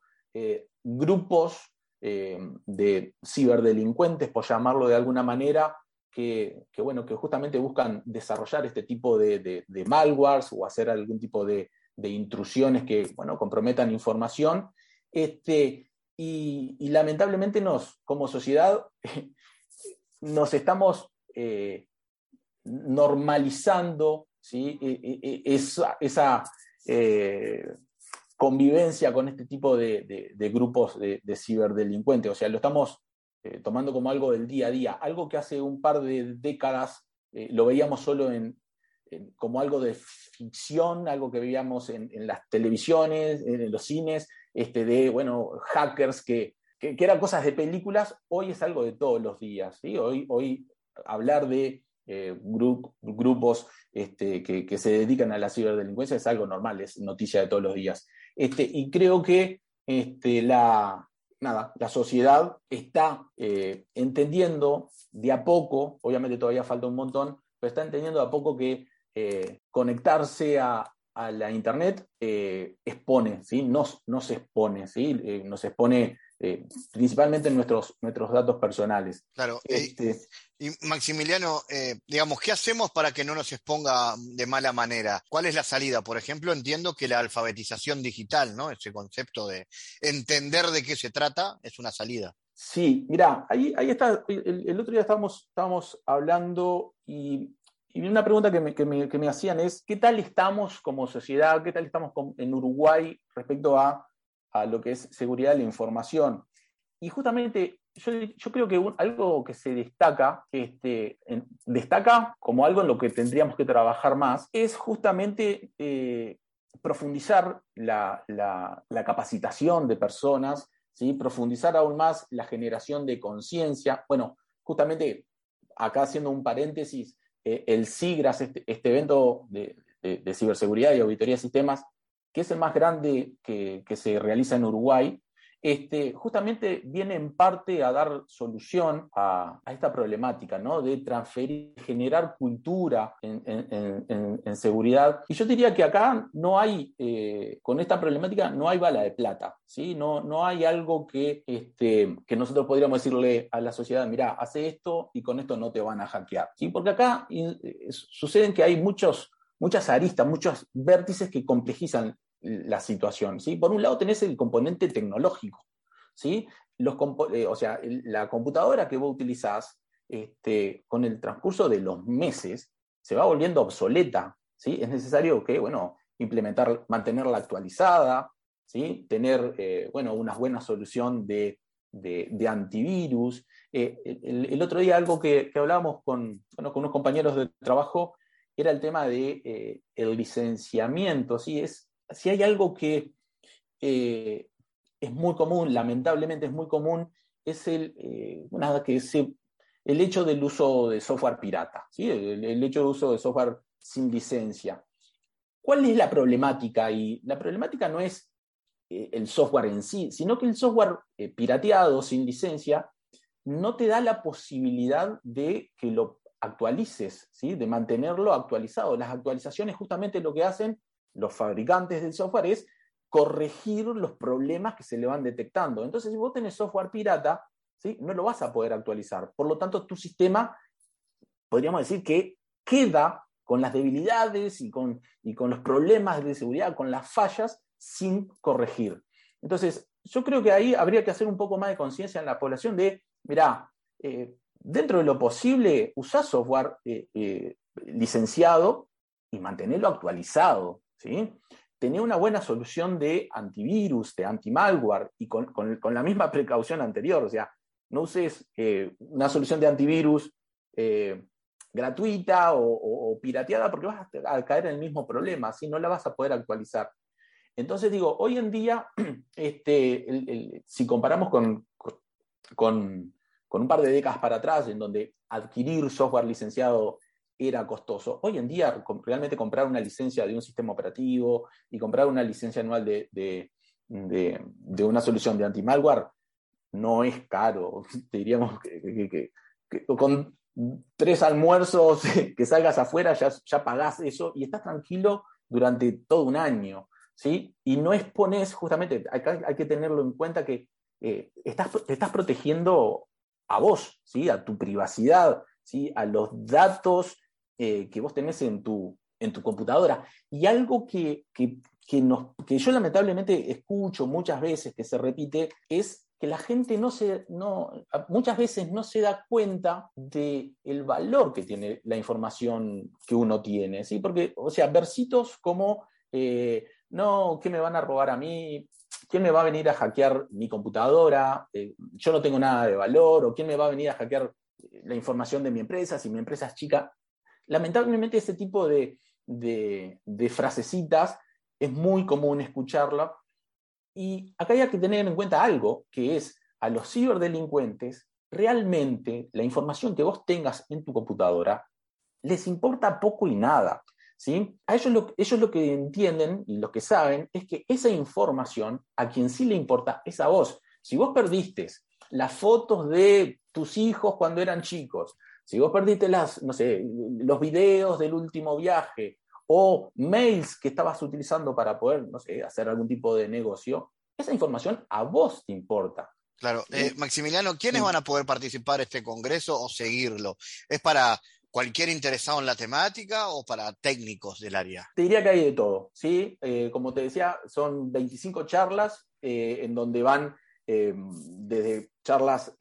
grupos eh, de ciberdelincuentes, por llamarlo de alguna manera, que, bueno, que justamente buscan desarrollar este tipo de, malwares o hacer algún tipo de, intrusiones que bueno, comprometan información. Este, y, lamentablemente nos, como sociedad, nos estamos eh, normalizando ¿sí? E, e, e, esa, esa eh, convivencia con este tipo de, grupos de, ciberdelincuentes. O sea, lo estamos eh, tomando como algo del día a día, algo que hace un par de décadas eh, lo veíamos solo en, como algo de ficción, algo que veíamos en, las televisiones, en los cines, este, de bueno, hackers que, que, eran cosas de películas, hoy es algo de todos los días. ¿sí? Hoy, hoy hablar de grupos este, que, se dedican a la ciberdelincuencia es algo normal, es noticia de todos los días. Este, y creo que este, la, nada, la sociedad está eh, entendiendo de a poco, obviamente todavía falta un montón, pero está entendiendo de a poco que eh, conectarse a, la Internet eh, expone, ¿sí? nos expone, ¿sí? nos expone eh, principalmente en nuestros, nuestros datos personales. Claro, este, y Maximiliano, eh, digamos, ¿qué hacemos para que no nos exponga de mala manera? ¿Cuál es la salida? Por ejemplo, entiendo que la alfabetización digital, ¿no? Ese concepto de entender de qué se trata es una salida. Sí, mira, ahí, ahí está, el, otro día estábamos, estábamos hablando y, una pregunta que me, que, me, que me, hacían es, ¿qué tal estamos como sociedad, qué tal estamos en Uruguay respecto a a lo que es seguridad de la información. Y justamente yo, creo que algo que se destaca, este, destaca como algo en lo que tendríamos que trabajar más, es justamente eh, profundizar la, capacitación de personas, ¿sí? profundizar aún más la generación de conciencia. Bueno, justamente acá haciendo un paréntesis, eh, el SIGRAS, este, este evento de, de, ciberseguridad y auditoría de sistemas, que es el más grande que, se realiza en Uruguay, este, justamente viene en parte a dar solución a, esta problemática, ¿no? De transferir, generar cultura en, seguridad. Y yo diría que acá no hay, eh, con esta problemática, no hay bala de plata, ¿sí? No, no hay algo que, este, que nosotros podríamos decirle a la sociedad, mira, hace esto y con esto no te van a hackear, ¿sí? Porque acá eh, suceden que hay muchos muchas aristas, muchos vértices que complejizan la situación. ¿sí? Por un lado tenés el componente tecnológico. ¿sí? Los, eh, o sea, la computadora que vos utilizás este, con el transcurso de los meses se va volviendo obsoleta. ¿sí? Es necesario que, bueno, implementar, mantenerla actualizada, ¿sí? tener, eh, bueno, una buena solución de, antivirus. Eh, el, otro día algo que, hablábamos con, con unos compañeros de trabajo era el tema de licenciamiento, ¿sí? Es, si hay algo que eh, es muy común, lamentablemente es muy común, es el, eh, que el hecho del uso de software pirata, ¿sí? el, hecho de uso de software sin licencia. ¿Cuál es la problemática? Y la problemática no es eh, el software en sí, sino que el software pirateado sin licencia no te da la posibilidad de que lo actualices, ¿sí? de mantenerlo actualizado. Las actualizaciones justamente lo que hacen los fabricantes del software es corregir los problemas que se le van detectando. Entonces, si vos tenés software pirata, ¿sí? no lo vas a poder actualizar. Por lo tanto, tu sistema, podríamos decir que queda con las debilidades y con, y con los problemas de seguridad, con las fallas, sin corregir. Entonces, yo creo que ahí habría que hacer un poco más de conciencia en la población de, mirá, eh, dentro de lo posible, usá software eh, eh, licenciado y mantenerlo actualizado, ¿sí? Tener una buena solución de antivirus, de anti-malware y con, la misma precaución anterior, o sea, no uses eh, una solución de antivirus eh, gratuita o, pirateada porque vas a, caer en el mismo problema, si no la vas a poder actualizar. Entonces digo, hoy en día, este, si comparamos con, con, un par de décadas para atrás, en donde adquirir software licenciado era costoso, hoy en día realmente comprar una licencia de un sistema operativo y comprar una licencia anual de, de, una solución de anti-malware no es caro. Diríamos que, con tres almuerzos que salgas afuera ya, ya pagás eso y estás tranquilo durante todo un año. ¿sí? Y no expones, justamente, hay, hay que tenerlo en cuenta que eh, estás, te estás protegiendo a vos, ¿sí? a tu privacidad, ¿sí? a los datos eh, que vos tenés en tu, en tu computadora. Y algo que, que, nos, que yo lamentablemente escucho muchas veces que se repite es que la gente no se, no, muchas veces no se da cuenta del el valor que tiene la información que uno tiene, ¿sí? Porque, o sea, versitos como, eh, no, ¿qué me van a robar a mí? ¿Quién me va a venir a hackear mi computadora? Eh, yo no tengo nada de valor, o quién me va a venir a hackear la información de mi empresa si mi empresa es chica. Lamentablemente ese tipo de, de, frasecitas es muy común escucharla y acá hay que tener en cuenta algo, que es a los ciberdelincuentes, realmente la información que vos tengas en tu computadora les importa poco y nada. ¿sí? A ellos lo, ellos lo que entienden y lo que saben es que esa información a quien sí le importa es a vos. Si vos perdiste las fotos de tus hijos cuando eran chicos, si vos perdiste las, no sé, los videos del último viaje, o mails que estabas utilizando para poder, no sé, hacer algún tipo de negocio, esa información a vos te importa. Claro, eh, Maximiliano, ¿quiénes van a poder participar en este congreso o seguirlo? ¿Es para cualquier interesado en la temática o para técnicos del área? Te diría que hay de todo, ¿sí? Eh, como te decía, son 25 charlas eh, en donde van desde charlas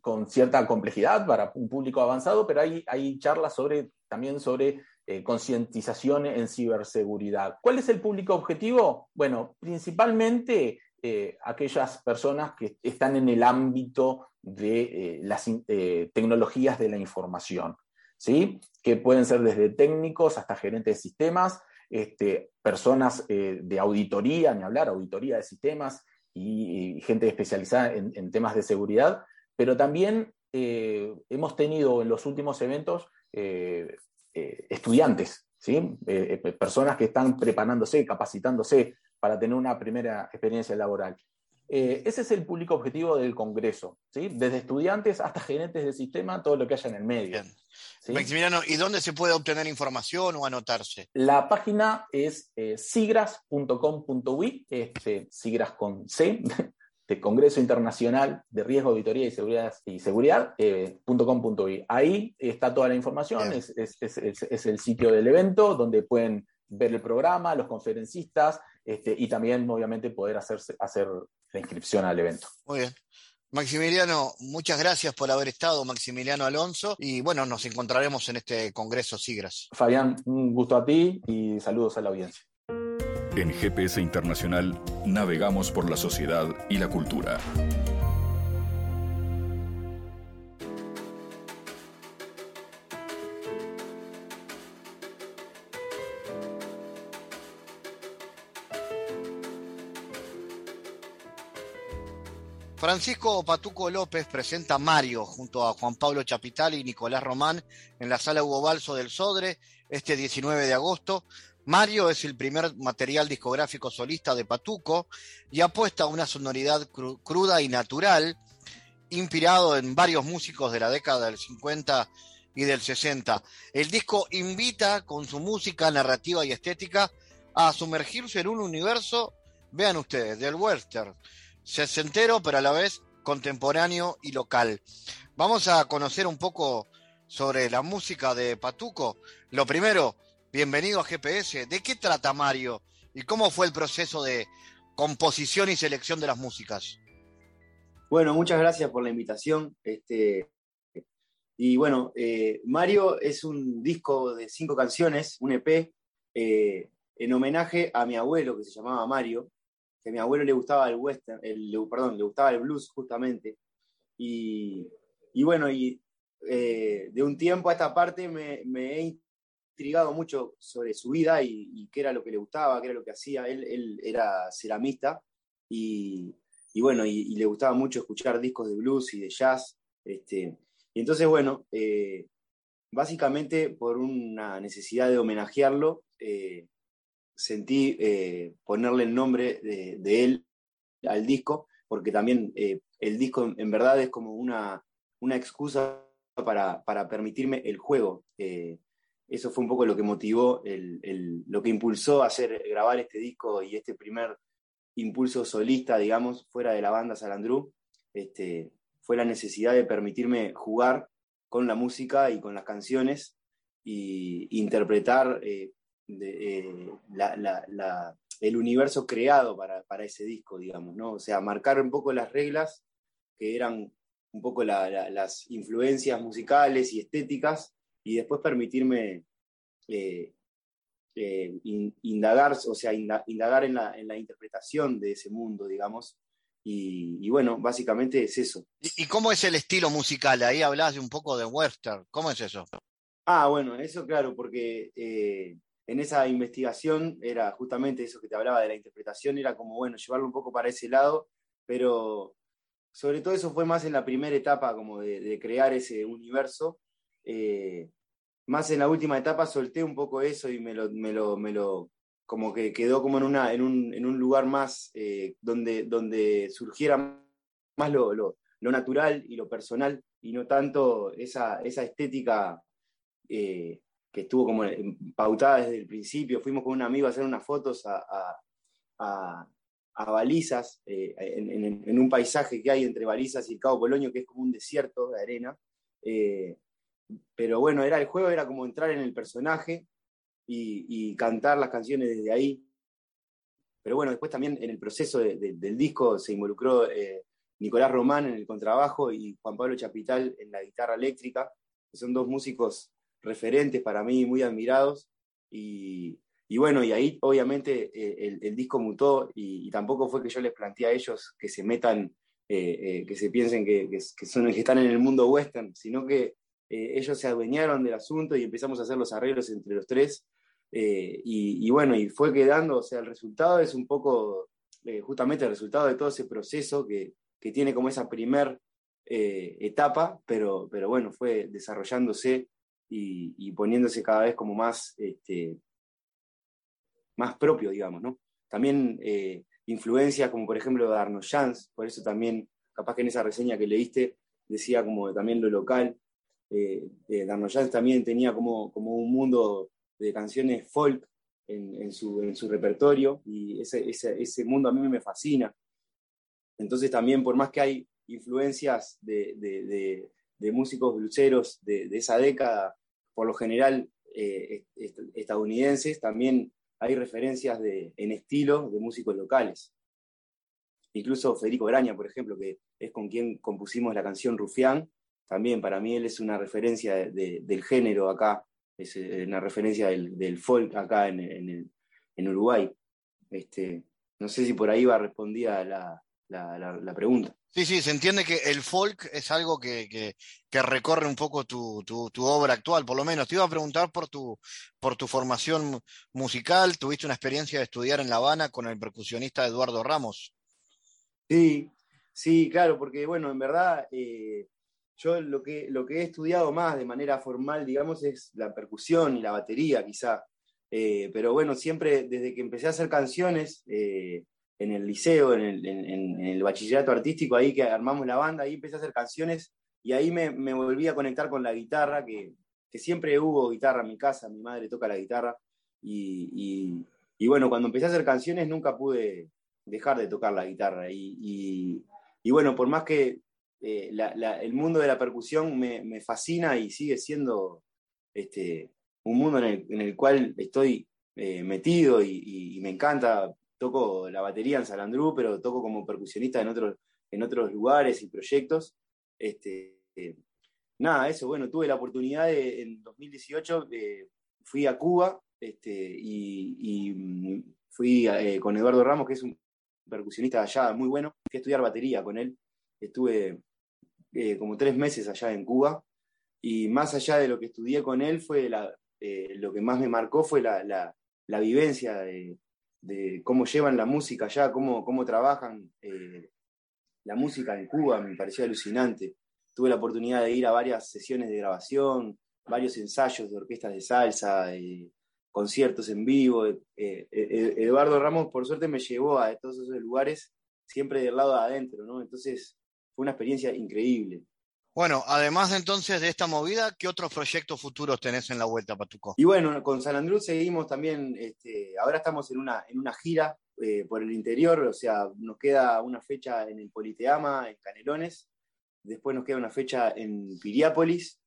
con cierta complejidad para un público avanzado, pero hay, hay charlas sobre, también sobre eh, concientización en ciberseguridad. ¿Cuál es el público objetivo? Bueno, principalmente eh, aquellas personas que están en el ámbito de eh, las tecnologías de la información, ¿sí? que pueden ser desde técnicos hasta gerentes de sistemas, este, personas de auditoría, ni hablar, auditoría de sistemas y, gente especializada en, temas de seguridad, pero también hemos tenido en los últimos eventos eh, estudiantes, ¿sí? Eh, eh, personas que están preparándose, capacitándose para tener una primera experiencia laboral. Ese es el público objetivo del Congreso, ¿sí? desde estudiantes hasta gerentes del sistema, todo lo que haya en el medio. Maximiliano, ¿y dónde se puede obtener información o anotarse? La página es sigras.com.uy, este, sigras con C, de Congreso Internacional de Riesgo, Auditoría y Seguridad, y seguridad eh, Ahí está toda la información, es, el sitio del evento donde pueden ver el programa, los conferencistas este, y también obviamente poder hacerse, hacer la inscripción al evento. Muy bien. Maximiliano, muchas gracias por haber estado, Maximiliano Alonso, y bueno, nos encontraremos en este Congreso Sigras. Fabián, un gusto a ti y saludos a la audiencia. En GPS Internacional navegamos por la sociedad y la cultura. Francisco Patuco López presenta Mario junto a Juan Pablo Chapital y Nicolás Román en la sala Hugo Balso del Sodre este 19 de agosto Mario es el primer material discográfico solista de Patuco y apuesta a una sonoridad cruda y natural, inspirado en varios músicos de la década del 50 y del 60. El disco invita con su música, narrativa y estética a sumergirse en un universo, vean ustedes, del western, sesentero pero a la vez contemporáneo y local. Vamos a conocer un poco sobre la música de Patuco. Lo primero, Bienvenido a GPS. ¿De qué trata Mario? ¿Y cómo fue el proceso de composición y selección de las músicas? Bueno, muchas gracias por la invitación. Este, Y bueno, eh, Mario es un disco de cinco canciones, un EP, eh, en homenaje a mi abuelo que se llamaba Mario, que a mi abuelo le gustaba el western, el, perdón, le gustaba el blues justamente. Y, bueno, y eh, de un tiempo a esta parte me, he intrigado mucho sobre su vida y, qué era lo que le gustaba, qué era lo que hacía. Él, era ceramista y, bueno, y, le gustaba mucho escuchar discos de blues y de jazz. Este, y entonces, bueno, eh, básicamente por una necesidad de homenajearlo, eh, sentí eh, ponerle el nombre de, él al disco, porque también el disco en verdad es como una, una excusa para, permitirme el juego. eso fue un poco lo que motivó, lo que impulsó a hacer, grabar este disco y este primer impulso solista, digamos, fuera de la banda Salandru. Este, fue la necesidad de permitirme jugar con la música y con las canciones y interpretar eh, eh, el universo creado para, ese disco, digamos, ¿no? O sea, marcar un poco las reglas que eran un poco las influencias musicales y estéticas y después permitirme eh, indagar, o sea, indagar en la, en la interpretación de ese mundo, digamos, y, bueno, básicamente es eso. ¿Y, cómo es el estilo musical? Ahí hablas de un poco de western. ¿Cómo es eso? Ah, bueno, eso claro, porque eh, en esa investigación era justamente eso que te hablaba de la interpretación, era como, bueno, llevarlo un poco para ese lado, pero sobre todo eso fue más en la primera etapa, como de, crear ese universo. Eh, más en la última etapa solté un poco eso y me lo, me lo, me lo como que quedó como en, una, en, un, en un lugar más eh, donde, donde surgiera más lo, lo, natural y lo personal y no tanto esa, esa estética eh, que estuvo como pautada desde el principio. Fuimos con un amigo a hacer unas fotos a, a, a, balizas eh, en, en, un paisaje que hay entre balizas y el Cabo Polonio, que es como un desierto de arena. pero bueno, era el juego, era como entrar en el personaje y, cantar las canciones desde ahí. Pero bueno, después también en el proceso del disco se involucró eh, Nicolás Román en el contrabajo y Juan Pablo Chapital en la guitarra eléctrica, que son dos músicos referentes para mí, muy admirados. Y, bueno, y ahí obviamente eh, el, disco mutó y, tampoco fue que yo les planteé a ellos que se metan, eh, que se piensen que, que, son, que están en el mundo western, sino que ellos se adueñaron del asunto y empezamos a hacer los arreglos entre los tres eh, y, bueno, y fue quedando, o sea, el resultado es un poco eh, justamente el resultado de todo ese proceso que, tiene como esa primer eh, etapa, pero, pero bueno, fue desarrollándose y, poniéndose cada vez como más, este, más propio, digamos, ¿no? También influencias como por ejemplo de Arno Jans, por eso también, capaz que en esa reseña que leíste, decía como también lo local, eh, Arno Jans también tenía como, como un mundo de canciones folk en, su, repertorio y ese, mundo a mí me fascina. Entonces también, por más que hay influencias de, músicos bluseros de, esa década, por lo general eh, estadounidenses, también hay referencias en estilo de músicos locales. Incluso Federico Graña, por ejemplo, que es con quien compusimos la canción Rufián, también para mí él es una referencia del género acá es eh, una referencia del, folk acá en, Uruguay. Este, no sé si por ahí va respondida la, la, pregunta. Sí, sí, se entiende que el folk es algo que, recorre un poco tu, obra actual, por lo menos. Te iba a preguntar por tu, por tu formación musical. ¿Tuviste una experiencia de estudiar en La Habana con el percusionista Eduardo Ramos? Sí, sí, claro, porque bueno, en verdad eh, yo lo que, lo que he estudiado más de manera formal, digamos, es la percusión y la batería, quizá. Eh, pero bueno, siempre desde que empecé a hacer canciones eh, en el liceo, en el, bachillerato artístico, ahí que armamos la banda, ahí empecé a hacer canciones y ahí me, volví a conectar con la guitarra, que, siempre hubo guitarra en mi casa, mi madre toca la guitarra. Y, bueno, cuando empecé a hacer canciones nunca pude dejar de tocar la guitarra. y bueno, por más que eh, el mundo de la percusión me, fascina y sigue siendo este, un mundo en el, cual estoy eh, metido y, me encanta. Toco la batería en Salandrú, pero toco como percusionista en otros, en otros lugares y proyectos. Este, nada, eso, bueno, tuve la oportunidad de, en 2018, fui a Cuba este, y, fui eh, con Eduardo Ramos, que es un percusionista allá muy bueno, fui a estudiar batería con él. Estuve eh, como tres meses allá en Cuba y más allá de lo que estudié con él, fue eh, lo que más me marcó fue la, vivencia de, cómo llevan la música allá, cómo, cómo trabajan la música en Cuba, me pareció alucinante. Tuve la oportunidad de ir a varias sesiones de grabación, varios ensayos de orquestas de salsa, conciertos en vivo. Eh, eh, eh, Eduardo Ramos, por suerte, me llevó a todos esos lugares, siempre del lado de adentro, ¿no? Entonces, fue una experiencia increíble. Bueno, además entonces de esta movida, ¿qué otros proyectos futuros tenés en la vuelta, Patuco? Y bueno, con San Andrés seguimos también, este, ahora estamos en una, en una gira por el interior, o sea, nos queda una fecha en el Politeama, en Canelones, después nos queda una fecha en Piriápolis,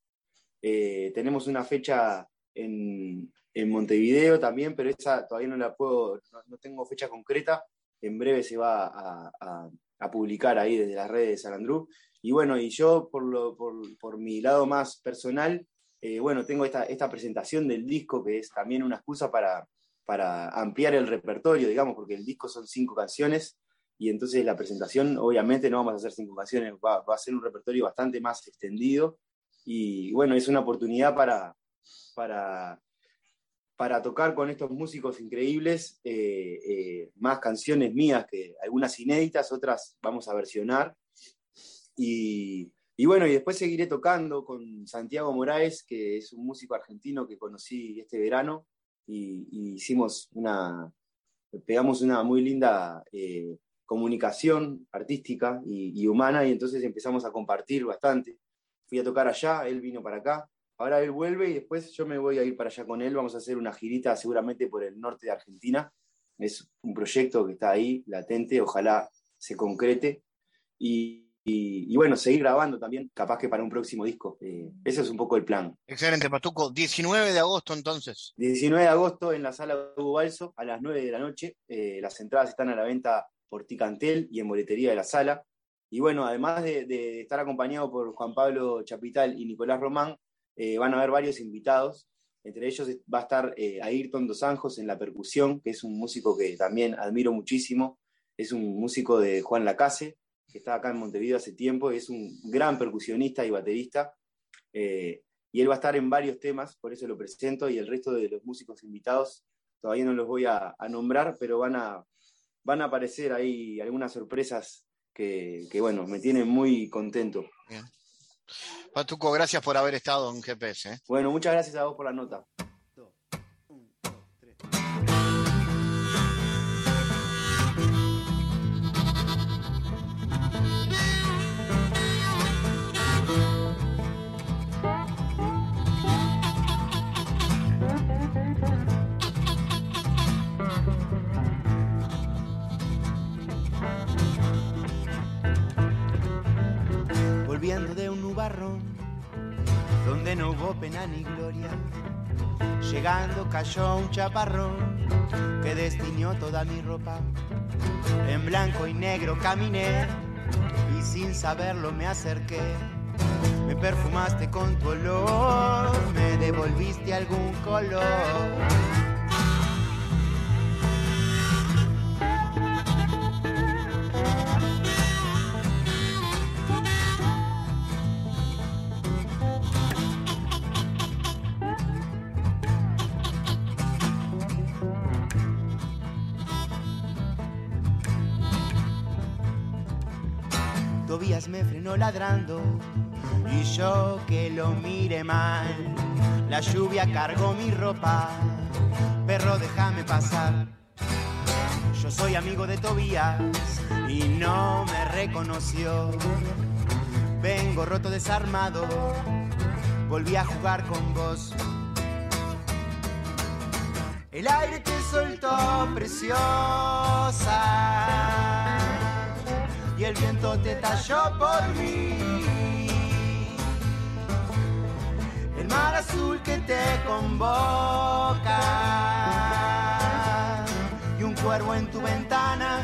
tenemos una fecha en, en Montevideo también, pero esa todavía no la puedo, no, tengo fecha concreta. En breve se va a, publicar ahí desde las redes de San Andrú. Y bueno, y yo por, lo, por, mi lado más personal, eh, bueno, tengo esta, esta presentación del disco que es también una excusa para, para ampliar el repertorio, digamos, porque el disco son cinco canciones y entonces la presentación, obviamente no vamos a hacer cinco canciones, va, va a ser un repertorio bastante más extendido y bueno, es una oportunidad para, para para tocar con estos músicos increíbles eh, eh, más canciones mías, que algunas inéditas, otras vamos a versionar. Y, bueno, y después seguiré tocando con Santiago Moraes, que es un músico argentino que conocí este verano, y, hicimos una, pegamos una muy linda eh, comunicación artística y humana, y entonces empezamos a compartir bastante. Fui a tocar allá, él vino para acá, Ahora él vuelve y después yo me voy a ir para allá con él. Vamos a hacer una girita seguramente por el norte de Argentina. Es un proyecto que está ahí, latente, ojalá se concrete. Y, bueno, seguir grabando también, capaz que para un próximo disco. Eh, ese es un poco el plan. Excelente, Patuco. 19 de agosto entonces. 19 de agosto en la sala Hugo Balso a las 9 de la noche. Eh, las entradas están a la venta por Ticantel y en boletería de la sala. Y bueno, además de estar acompañado por Juan Pablo Chapital y Nicolás Román, eh, van a haber varios invitados. Entre ellos va a estar eh, Ayrton Dos Anjos en la percusión, que es un músico que también admiro muchísimo. Es un músico de Juan Lacase, que está acá en Montevideo hace tiempo. Es un gran percusionista y baterista. Eh, y él va a estar en varios temas, por eso lo presento. Y el resto de los músicos invitados todavía no los voy a, nombrar, pero van a, van a aparecer ahí algunas sorpresas que, bueno, me tienen muy contento. Patuco, gracias por haber estado en GPS. ¿eh? Bueno, muchas gracias a vos por la nota. No hubo pena ni gloria. Llegando cayó un chaparrón que destiñó toda mi ropa. En blanco y negro caminé y sin saberlo me acerqué. Me perfumaste con tu olor, me devolviste algún color. Ladrando y yo que lo mire mal. La lluvia cargó mi ropa, perro déjame pasar. Yo soy amigo de Tobías y no me reconoció. Vengo roto desarmado, volví a jugar con vos. El aire te soltó preciosa y el viento te talló por mí. El mar azul que te convoca y un cuervo en tu ventana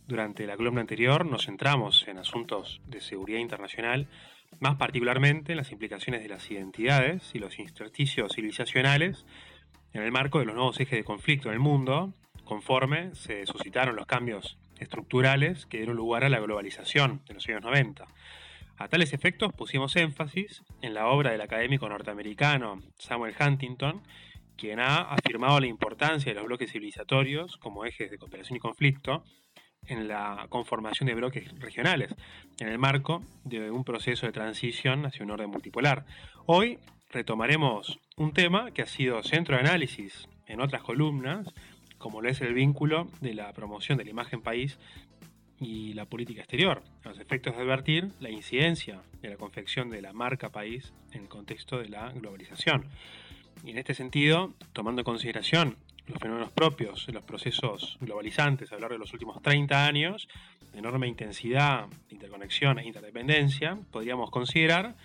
Durante la columna anterior nos centramos en asuntos de seguridad internacional, más particularmente en las implicaciones de las identidades y los intersticios civilizacionales en el marco de los nuevos ejes de conflicto en el mundo, conforme se suscitaron los cambios estructurales que dieron lugar a la globalización de los años 90. A tales efectos pusimos énfasis en la obra del académico norteamericano Samuel Huntington, quien ha afirmado la importancia de los bloques civilizatorios como ejes de cooperación y conflicto en la conformación de bloques regionales, en el marco de un proceso de transición hacia un orden multipolar. Hoy retomaremos un tema que ha sido centro de análisis en otras columnas, como lo es el vínculo de la promoción de la imagen país y la política exterior, a los efectos de advertir la incidencia de la confección de la marca país en el contexto de la globalización. Y en este sentido, tomando en consideración los fenómenos propios los procesos globalizantes a lo largo de los últimos 30 años, de enorme intensidad, interconexión e interdependencia, podríamos considerar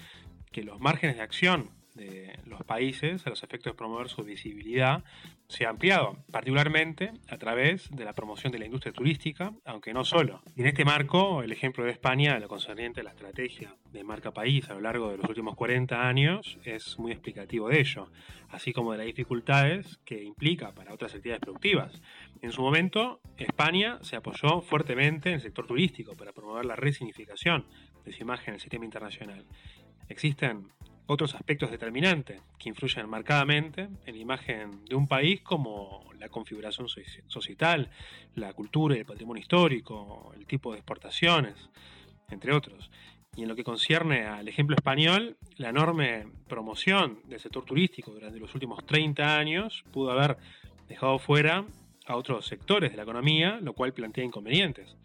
que los márgenes de acción de los países a los efectos de promover su visibilidad se ha ampliado, particularmente a través de la promoción de la industria turística, aunque no solo. Y en este marco, el ejemplo de España, lo concerniente a la estrategia de marca país a lo largo de los últimos 40 años, es muy explicativo de ello, así como de las dificultades que implica para otras actividades productivas. En su momento, España se apoyó fuertemente en el sector turístico para promover la resignificación de su imagen en el sistema internacional. Existen otros aspectos determinantes que influyen marcadamente en la imagen de un país como la configuración societal, la cultura y el patrimonio histórico, el tipo de exportaciones, entre otros. Y en lo que concierne al ejemplo español, la enorme promoción del sector turístico durante los últimos 30 años pudo haber dejado fuera a otros sectores de la economía, lo cual plantea inconvenientes.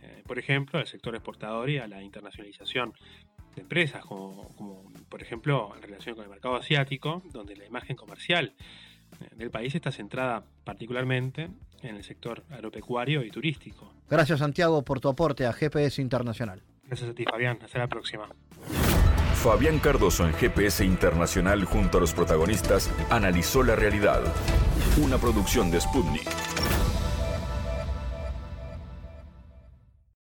Eh, por ejemplo, al sector exportador y a la internacionalización de empresas, como, por ejemplo en relación con el mercado asiático, donde la imagen comercial eh, del país está centrada particularmente en el sector agropecuario y turístico. Gracias Santiago por tu aporte a GPS Internacional. Gracias a ti Fabián, hasta la próxima. Fabián Cardoso en GPS Internacional junto a los protagonistas analizó la realidad. Una producción de Sputnik.